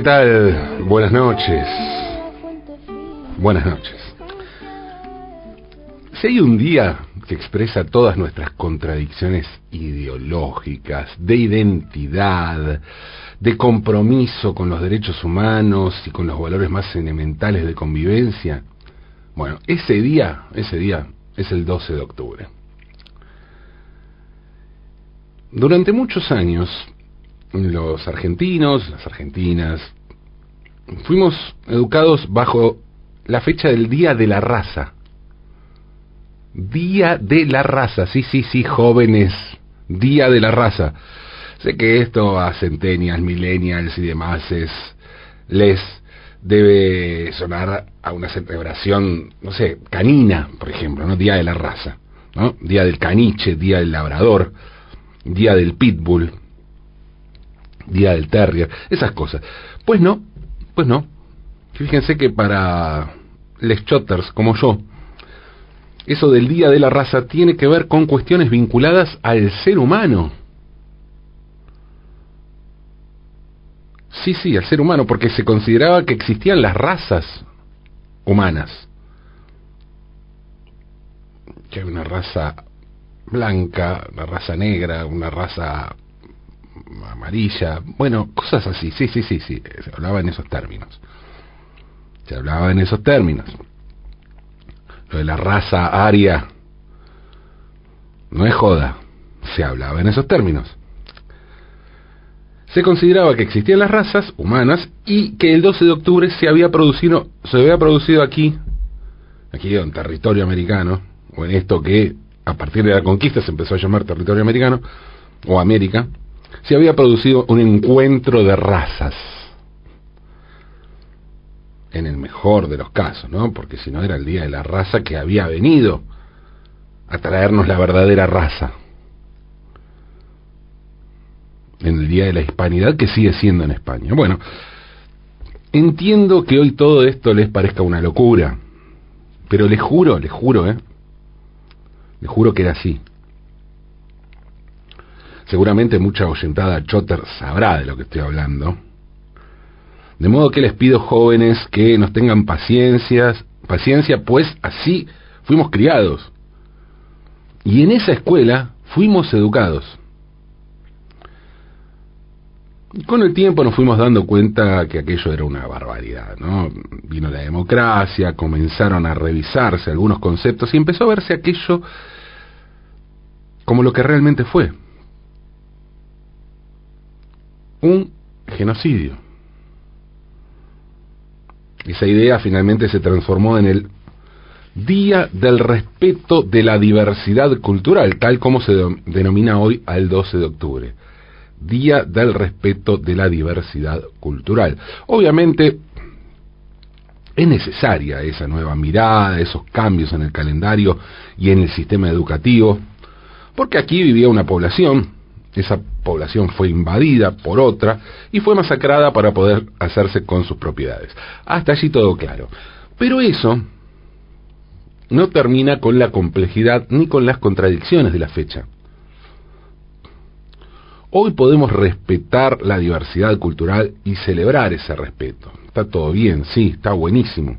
¿qué tal? Buenas noches. Buenas noches. Si hay un día que expresa todas nuestras contradicciones ideológicas, de identidad, de compromiso con los derechos humanos y con los valores más elementales de convivencia, bueno, ese día, ese día es el 12 de octubre. Durante muchos años, los argentinos, las argentinas, fuimos educados bajo la fecha del Día de la Raza. Día de la Raza, sí, sí, sí, jóvenes, Día de la Raza. Sé que esto a centennials, millennials y demás es, les debe sonar a una celebración, no sé, canina, por ejemplo, ¿no? Día de la Raza, ¿no? Día del caniche, Día del labrador, Día del pitbull, Día del Terrier, esas cosas. Pues no, pues no. Fíjense que para les chotters como yo, eso del Día de la Raza tiene que ver con cuestiones vinculadas al ser humano. Sí, sí, al ser humano, porque se consideraba que existían las razas humanas. Que hay una raza blanca, una raza negra, una raza amarilla, bueno, cosas así, sí, sí, sí, sí, se hablaba en esos términos. Se hablaba en esos términos. Lo de la raza aria no es joda, se hablaba en esos términos. Se consideraba que existían las razas humanas y que el 12 de octubre se había producido, se había producido aquí, aquí en territorio americano, o en esto que a partir de la conquista se empezó a llamar territorio americano, o América, se había producido un encuentro de razas. En el mejor de los casos, ¿no? Porque si no era el día de la raza que había venido a traernos la verdadera raza. En el día de la hispanidad que sigue siendo en España. Bueno, entiendo que hoy todo esto les parezca una locura, pero les juro, les juro, ¿eh? Les juro que era así. Seguramente mucha oyentada Chotter sabrá de lo que estoy hablando. De modo que les pido jóvenes que nos tengan paciencia, paciencia, pues así fuimos criados. Y en esa escuela fuimos educados. Con el tiempo nos fuimos dando cuenta que aquello era una barbaridad, ¿no? Vino la democracia, comenzaron a revisarse algunos conceptos y empezó a verse aquello como lo que realmente fue, un genocidio. Esa idea finalmente se transformó en el Día del Respeto de la Diversidad Cultural, tal como se denomina hoy al 12 de octubre. Día del Respeto de la Diversidad Cultural. Obviamente es necesaria esa nueva mirada, esos cambios en el calendario y en el sistema educativo, porque aquí vivía una población esa población fue invadida por otra y fue masacrada para poder hacerse con sus propiedades. Hasta allí todo claro. Pero eso no termina con la complejidad ni con las contradicciones de la fecha. Hoy podemos respetar la diversidad cultural y celebrar ese respeto. Está todo bien, sí, está buenísimo.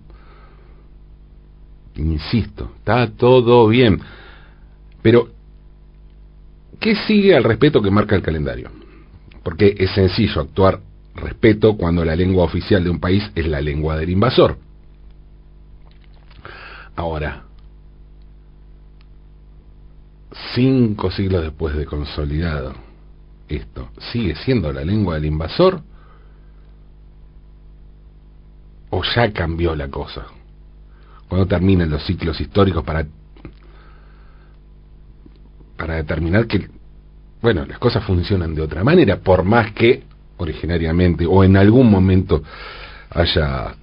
Insisto, está todo bien. Pero ¿Qué sigue al respeto que marca el calendario? Porque es sencillo actuar respeto cuando la lengua oficial de un país es la lengua del invasor. Ahora, cinco siglos después de consolidado esto, ¿sigue siendo la lengua del invasor? ¿O ya cambió la cosa? Cuando terminan los ciclos históricos para para determinar que, bueno, las cosas funcionan de otra manera, por más que originariamente o en algún momento haya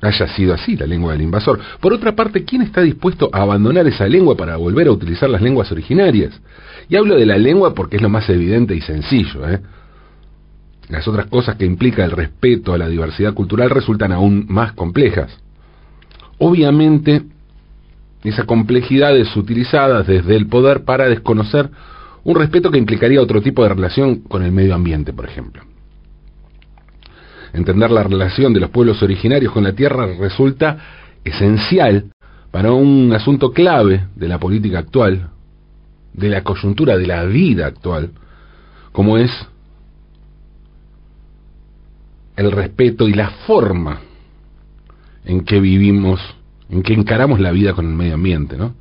haya sido así la lengua del invasor. Por otra parte, ¿quién está dispuesto a abandonar esa lengua para volver a utilizar las lenguas originarias? Y hablo de la lengua porque es lo más evidente y sencillo. ¿eh? Las otras cosas que implica el respeto a la diversidad cultural resultan aún más complejas. Obviamente, esa complejidad es utilizada desde el poder para desconocer un respeto que implicaría otro tipo de relación con el medio ambiente, por ejemplo. Entender la relación de los pueblos originarios con la tierra resulta esencial para un asunto clave de la política actual, de la coyuntura de la vida actual, como es el respeto y la forma en que vivimos, en que encaramos la vida con el medio ambiente, ¿no?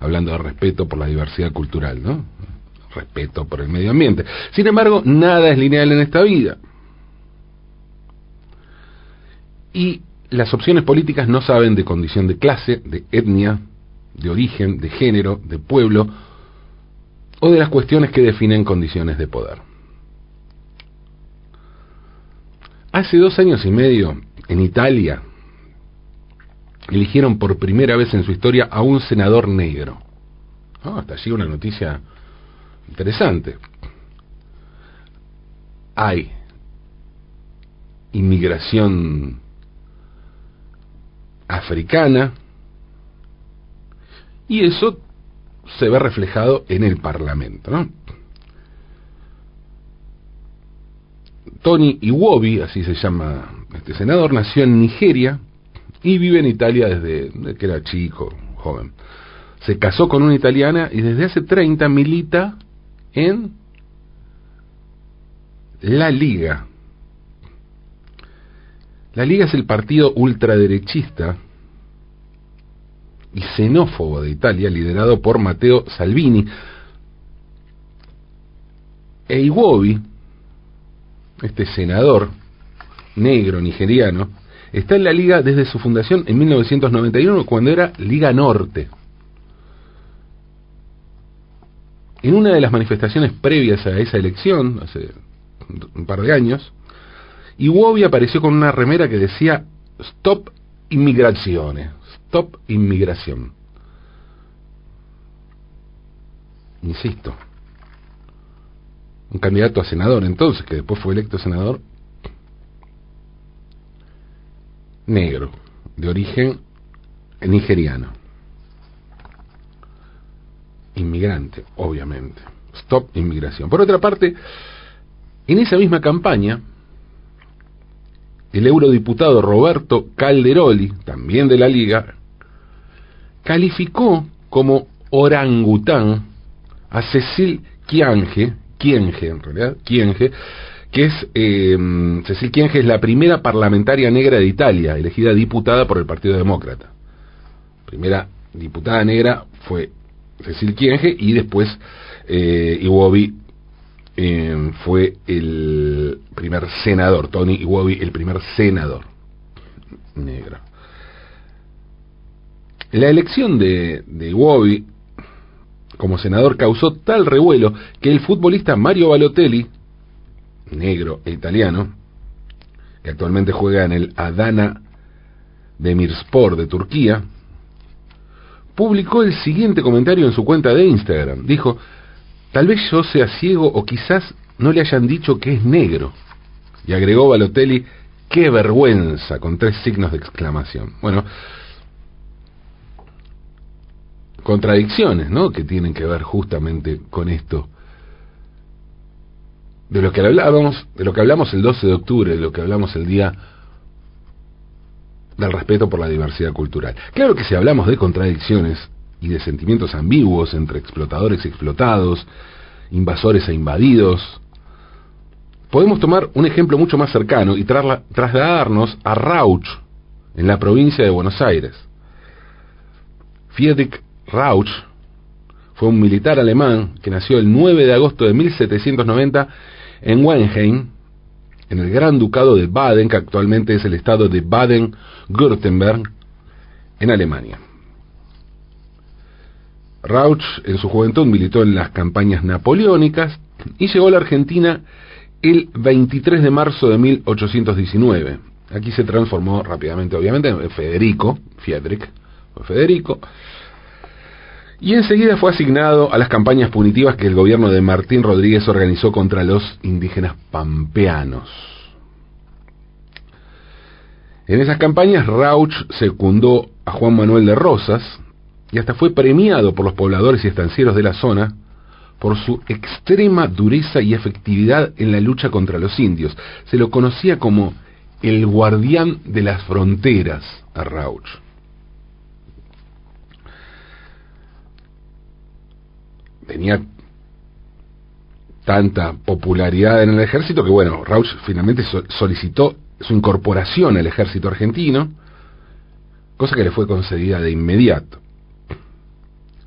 Hablando de respeto por la diversidad cultural, ¿no? Respeto por el medio ambiente. Sin embargo, nada es lineal en esta vida. Y las opciones políticas no saben de condición de clase, de etnia, de origen, de género, de pueblo o de las cuestiones que definen condiciones de poder. Hace dos años y medio, en Italia, eligieron por primera vez en su historia a un senador negro. Ah, hasta allí una noticia interesante. Hay inmigración africana y eso se ve reflejado en el Parlamento. Tony Iwobi, así se llama este senador, nació en Nigeria y vive en Italia desde que era chico, joven. Se casó con una italiana y desde hace 30 milita en la Liga. La Liga es el partido ultraderechista y xenófobo de Italia, liderado por Matteo Salvini. E Iwobi, este senador negro nigeriano, está en la liga desde su fundación en 1991, cuando era Liga Norte. En una de las manifestaciones previas a esa elección, hace un par de años, Iwobi apareció con una remera que decía Stop Inmigrazione, Stop Inmigración. Insisto, un candidato a senador entonces, que después fue electo senador, negro, de origen nigeriano. Inmigrante, obviamente. Stop inmigración. Por otra parte, en esa misma campaña, el eurodiputado Roberto Calderoli, también de la Liga, calificó como orangután a Cecil Kiange, Kienge en realidad, Kienge, que es, eh, Cecil Kienge es la primera parlamentaria negra de Italia, elegida diputada por el Partido Demócrata. Primera diputada negra fue Cecil Kienge y después eh, Iwobi eh, fue el primer senador, Tony Iwobi el primer senador negro. La elección de, de Iwobi como senador causó tal revuelo que el futbolista Mario Balotelli, negro e italiano, que actualmente juega en el Adana Demirspor de Turquía, publicó el siguiente comentario en su cuenta de Instagram. Dijo, tal vez yo sea ciego o quizás no le hayan dicho que es negro. Y agregó Balotelli, qué vergüenza, con tres signos de exclamación. Bueno, contradicciones, ¿no? Que tienen que ver justamente con esto de lo que hablábamos, de lo que hablamos el 12 de octubre, de lo que hablamos el día del respeto por la diversidad cultural. Claro que si hablamos de contradicciones y de sentimientos ambiguos entre explotadores y explotados, invasores e invadidos, podemos tomar un ejemplo mucho más cercano y trasladarnos a Rauch, en la provincia de Buenos Aires. Friedrich Rauch fue un militar alemán que nació el 9 de agosto de 1790 en Wenheim, en el Gran Ducado de Baden, que actualmente es el estado de Baden-Württemberg, en Alemania. Rauch en su juventud militó en las campañas napoleónicas y llegó a la Argentina el 23 de marzo de 1819. Aquí se transformó rápidamente, obviamente, en Federico, Friedrich, Federico, y enseguida fue asignado a las campañas punitivas que el gobierno de Martín Rodríguez organizó contra los indígenas pampeanos. En esas campañas Rauch secundó a Juan Manuel de Rosas y hasta fue premiado por los pobladores y estancieros de la zona por su extrema dureza y efectividad en la lucha contra los indios. Se lo conocía como el guardián de las fronteras a Rauch. Tenía tanta popularidad en el ejército que, bueno, Rauch finalmente solicitó su incorporación al ejército argentino, cosa que le fue concedida de inmediato.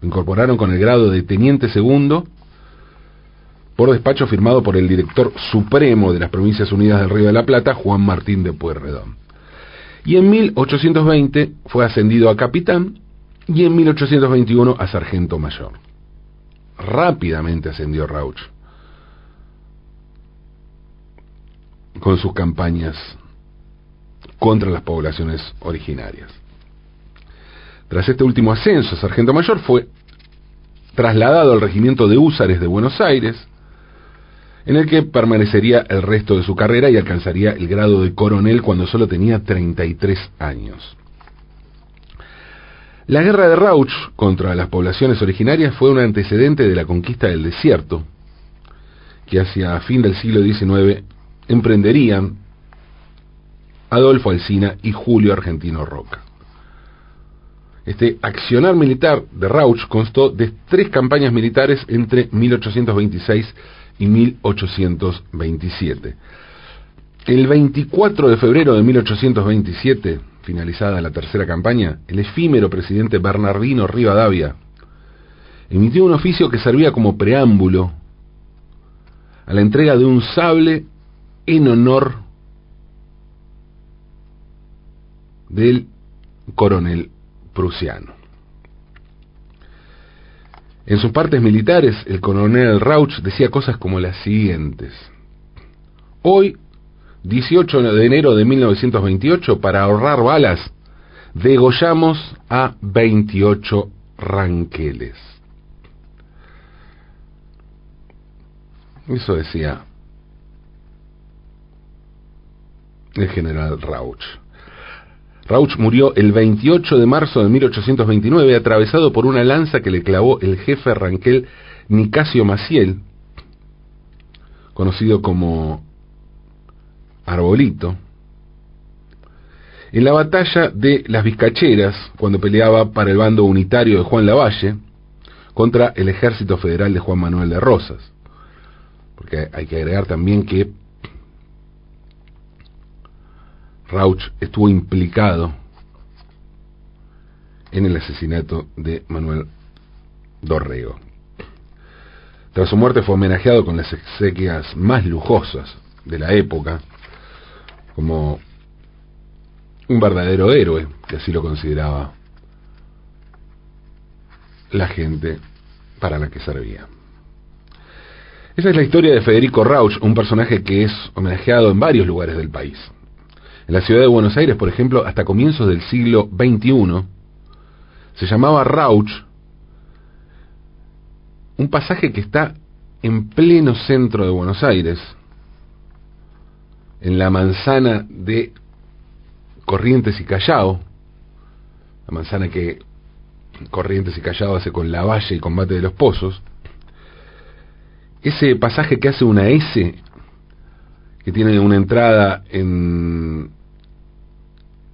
Lo incorporaron con el grado de teniente segundo por despacho firmado por el director supremo de las Provincias Unidas del Río de la Plata, Juan Martín de Pueyrredón. Y en 1820 fue ascendido a capitán y en 1821 a sargento mayor. Rápidamente ascendió Rauch con sus campañas contra las poblaciones originarias. Tras este último ascenso, sargento mayor fue trasladado al regimiento de húsares de Buenos Aires, en el que permanecería el resto de su carrera y alcanzaría el grado de coronel cuando solo tenía 33 años. La guerra de Rauch contra las poblaciones originarias fue un antecedente de la conquista del desierto, que hacia fin del siglo XIX emprenderían Adolfo Alsina y Julio Argentino Roca. Este accionar militar de Rauch constó de tres campañas militares entre 1826 y 1827. El 24 de febrero de 1827, finalizada la tercera campaña, el efímero presidente Bernardino Rivadavia emitió un oficio que servía como preámbulo a la entrega de un sable en honor del coronel prusiano. En sus partes militares, el coronel Rauch decía cosas como las siguientes. Hoy, 18 de enero de 1928, para ahorrar balas, degollamos a 28 ranqueles. Eso decía el general Rauch. Rauch murió el 28 de marzo de 1829 atravesado por una lanza que le clavó el jefe ranquel Nicasio Maciel, conocido como Arbolito, en la batalla de las Vizcacheras, cuando peleaba para el bando unitario de Juan Lavalle contra el ejército federal de Juan Manuel de Rosas. Porque hay que agregar también que Rauch estuvo implicado en el asesinato de Manuel Dorrego. Tras su muerte fue homenajeado con las exequias más lujosas de la época, como un verdadero héroe, que así lo consideraba la gente para la que servía. Esa es la historia de Federico Rauch, un personaje que es homenajeado en varios lugares del país. En la ciudad de Buenos Aires, por ejemplo, hasta comienzos del siglo XXI, se llamaba Rauch, un pasaje que está en pleno centro de Buenos Aires, en la manzana de Corrientes y Callao, la manzana que Corrientes y Callao hace con la Valle y Combate de los Pozos, ese pasaje que hace una S, que tiene una entrada en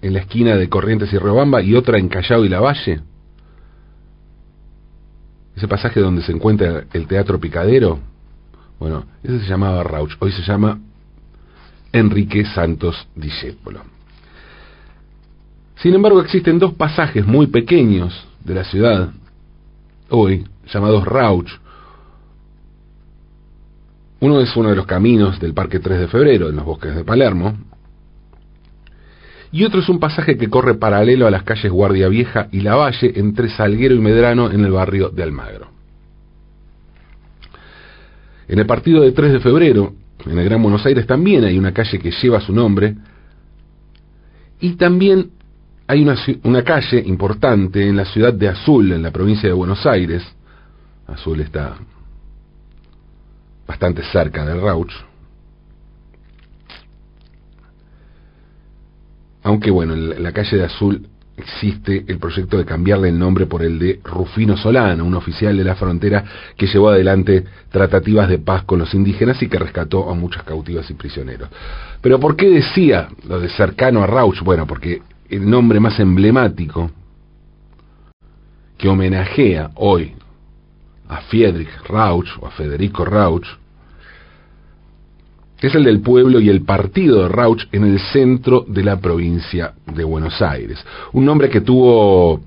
en la esquina de Corrientes y Riobamba y otra en Callao y La Valle. Ese pasaje donde se encuentra el Teatro Picadero, bueno, ese se llamaba Rauch, hoy se llama Enrique Santos Discépolo. Sin embargo, existen dos pasajes muy pequeños de la ciudad, hoy, llamados Rauch. Uno es uno de los caminos del Parque 3 de Febrero, en los bosques de Palermo, y otro es un pasaje que corre paralelo a las calles Guardia Vieja y La Valle entre Salguero y Medrano en el barrio de Almagro. En el partido de 3 de febrero, en el Gran Buenos Aires, también hay una calle que lleva su nombre y también hay una, una calle importante en la ciudad de Azul, en la provincia de Buenos Aires. Azul está bastante cerca del Rauch aunque bueno, la calle de Azul existe el proyecto de cambiarle el nombre por el de Rufino Solano, un oficial de la frontera que llevó adelante tratativas de paz con los indígenas y que rescató a muchas cautivas y prisioneros. Pero ¿por qué decía lo de cercano a Rauch? Bueno, porque el nombre más emblemático que homenajea hoy a Friedrich Rauch o a Federico Rauch es el del pueblo y el partido de Rauch en el centro de la provincia de Buenos Aires. Un nombre que tuvo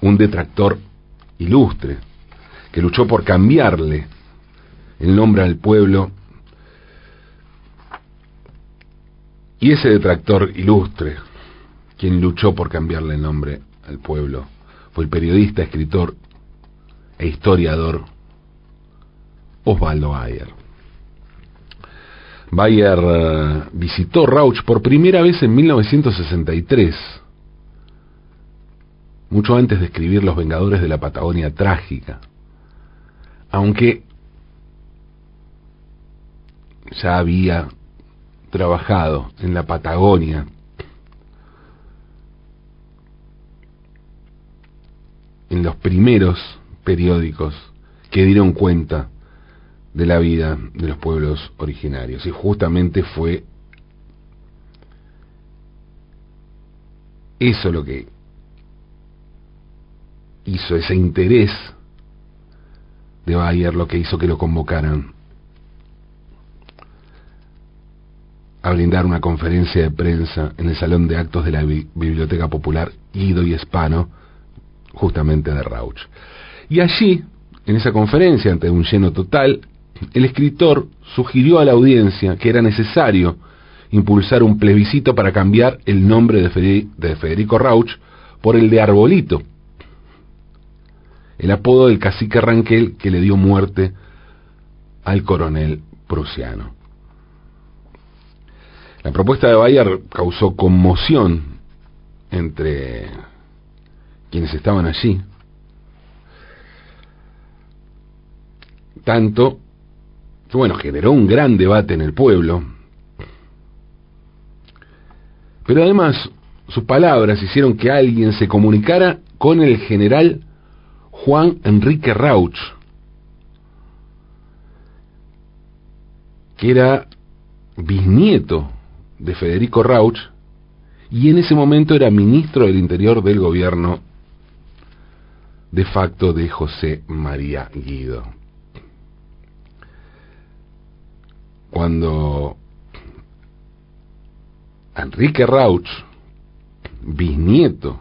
un detractor ilustre, que luchó por cambiarle el nombre al pueblo. Y ese detractor ilustre, quien luchó por cambiarle el nombre al pueblo, fue el periodista, escritor e historiador Osvaldo Ayer. Bayer eh, visitó Rauch por primera vez en 1963, mucho antes de escribir Los Vengadores de la Patagonia Trágica, aunque ya había trabajado en la Patagonia en los primeros periódicos que dieron cuenta de la vida de los pueblos originarios. Y justamente fue eso lo que hizo ese interés de Bayer, lo que hizo que lo convocaran a brindar una conferencia de prensa en el Salón de Actos de la Biblioteca Popular Guido y Espano, justamente de Rauch. Y allí, en esa conferencia, ante un lleno total, el escritor sugirió a la audiencia que era necesario impulsar un plebiscito para cambiar el nombre de Federico Rauch por el de Arbolito, el apodo del cacique Ranquel que le dio muerte al coronel prusiano. La propuesta de Bayer causó conmoción entre quienes estaban allí, tanto bueno, generó un gran debate en el pueblo, pero además sus palabras hicieron que alguien se comunicara con el general Juan Enrique Rauch, que era bisnieto de Federico Rauch y en ese momento era ministro del Interior del gobierno de facto de José María Guido. Cuando Enrique Rauch, bisnieto,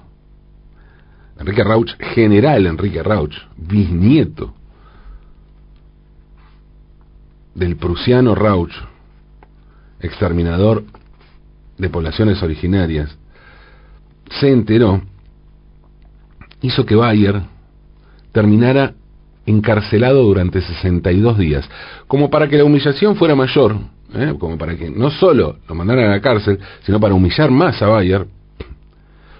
Enrique Rauch, general Enrique Rauch, bisnieto del prusiano Rauch, exterminador de poblaciones originarias, se enteró, hizo que Bayer terminara encarcelado durante 62 días, como para que la humillación fuera mayor, ¿eh? como para que no solo lo mandaran a la cárcel, sino para humillar más a Bayer,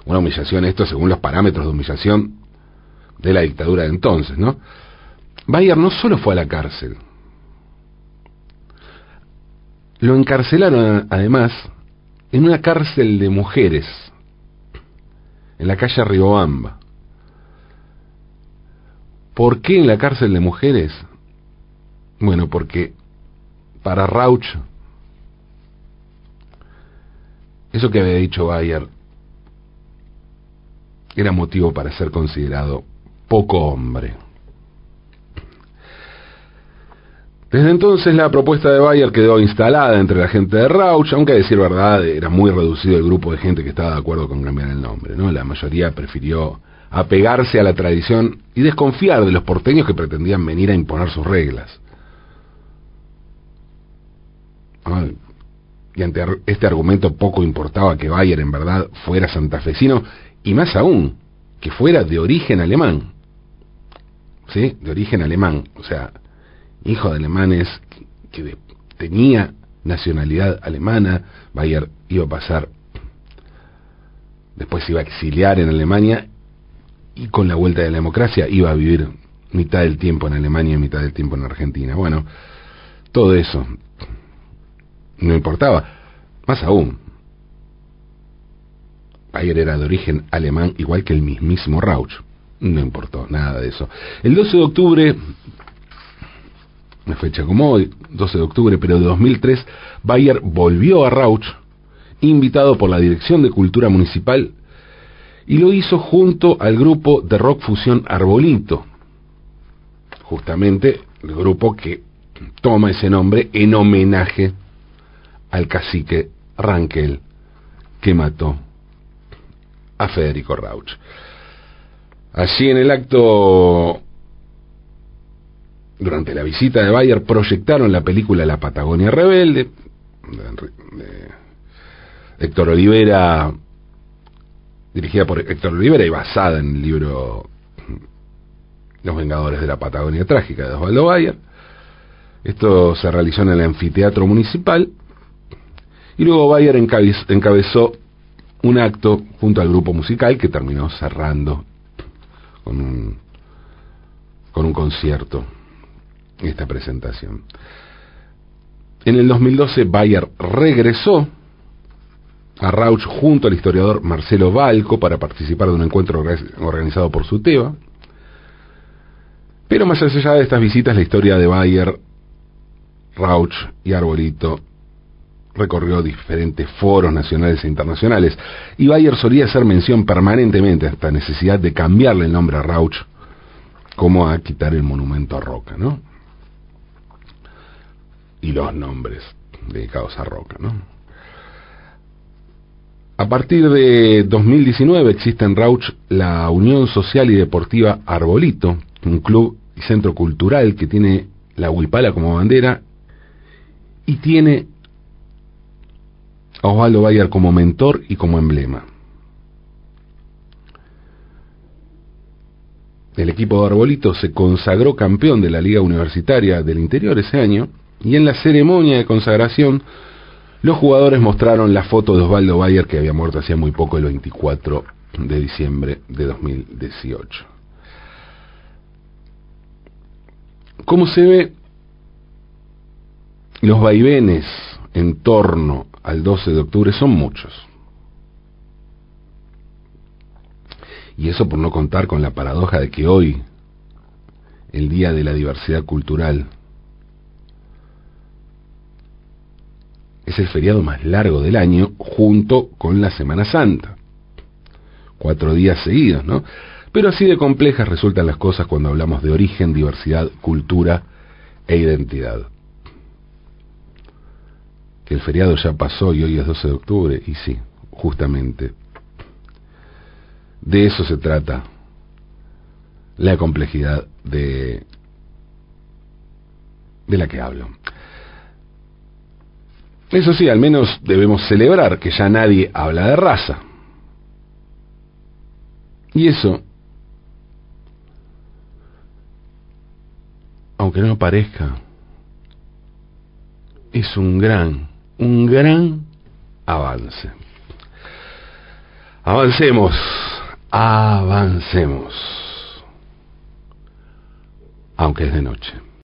una humillación, esto según los parámetros de humillación de la dictadura de entonces, ¿no? Bayer no solo fue a la cárcel, lo encarcelaron además en una cárcel de mujeres, en la calle Riobamba. ¿Por qué en la cárcel de mujeres? Bueno, porque para Rauch, eso que había dicho Bayer era motivo para ser considerado poco hombre. Desde entonces la propuesta de Bayer quedó instalada entre la gente de Rauch, aunque a decir verdad era muy reducido el grupo de gente que estaba de acuerdo con cambiar el nombre, ¿no? La mayoría prefirió apegarse a la tradición y desconfiar de los porteños que pretendían venir a imponer sus reglas. Y ante este argumento poco importaba que Bayer en verdad fuera santafesino y más aún, que fuera de origen alemán. ¿Sí? De origen alemán, o sea, hijo de alemanes que tenía nacionalidad alemana, Bayer iba a pasar, después iba a exiliar en Alemania y con la vuelta de la democracia iba a vivir mitad del tiempo en Alemania y mitad del tiempo en Argentina. Bueno, todo eso no importaba. Más aún, Bayer era de origen alemán, igual que el mismísimo Rauch. No importó nada de eso. El 12 de octubre, una fecha como hoy, 12 de octubre, pero de 2003, Bayer volvió a Rauch, invitado por la Dirección de Cultura Municipal, y lo hizo junto al grupo de rock fusión Arbolito, justamente el grupo que toma ese nombre en homenaje al cacique Rankel que mató a Federico Rauch. Allí en el acto, durante la visita de Bayer, proyectaron la película La Patagonia Rebelde, de Héctor Olivera, dirigida por Héctor Olivera y basada en el libro Los Vengadores de la Patagonia Trágica de Osvaldo Bayer. Esto se realizó en el anfiteatro municipal y luego Bayer encabezó un acto junto al grupo musical que terminó cerrando con un, con un concierto esta presentación. En el 2012 Bayer regresó a Rauch junto al historiador Marcelo Balco para participar de un encuentro organizado por SUTEBA. Pero más allá de estas visitas, la historia de Bayer, Rauch y Arbolito recorrió diferentes foros nacionales e internacionales, y Bayer solía hacer mención permanentemente a esta necesidad de cambiarle el nombre a Rauch, como a quitar el monumento a Roca, ¿no? Y los nombres dedicados a Roca, ¿no? A partir de 2019 existe en Rauch la Unión Social y Deportiva Arbolito, un club y centro cultural que tiene la huipala como bandera y tiene a Osvaldo Bayer como mentor y como emblema. El equipo de Arbolito se consagró campeón de la Liga Universitaria del Interior ese año y en la ceremonia de consagración los jugadores mostraron la foto de Osvaldo Bayer que había muerto hacía muy poco el 24 de diciembre de 2018. Como se ve, los vaivenes en torno al 12 de octubre son muchos. Y eso por no contar con la paradoja de que hoy, el Día de la Diversidad Cultural, es el feriado más largo del año junto con la Semana Santa. Cuatro días seguidos, ¿no? Pero así de complejas resultan las cosas cuando hablamos de origen, diversidad, cultura e identidad que el feriado ya pasó y hoy es 12 de octubre, y sí, justamente, de eso se trata la complejidad de, de la que hablo. Eso sí, al menos debemos celebrar que ya nadie habla de raza. Y eso, aunque no parezca, es un gran un gran avance. Avancemos, avancemos, aunque es de noche.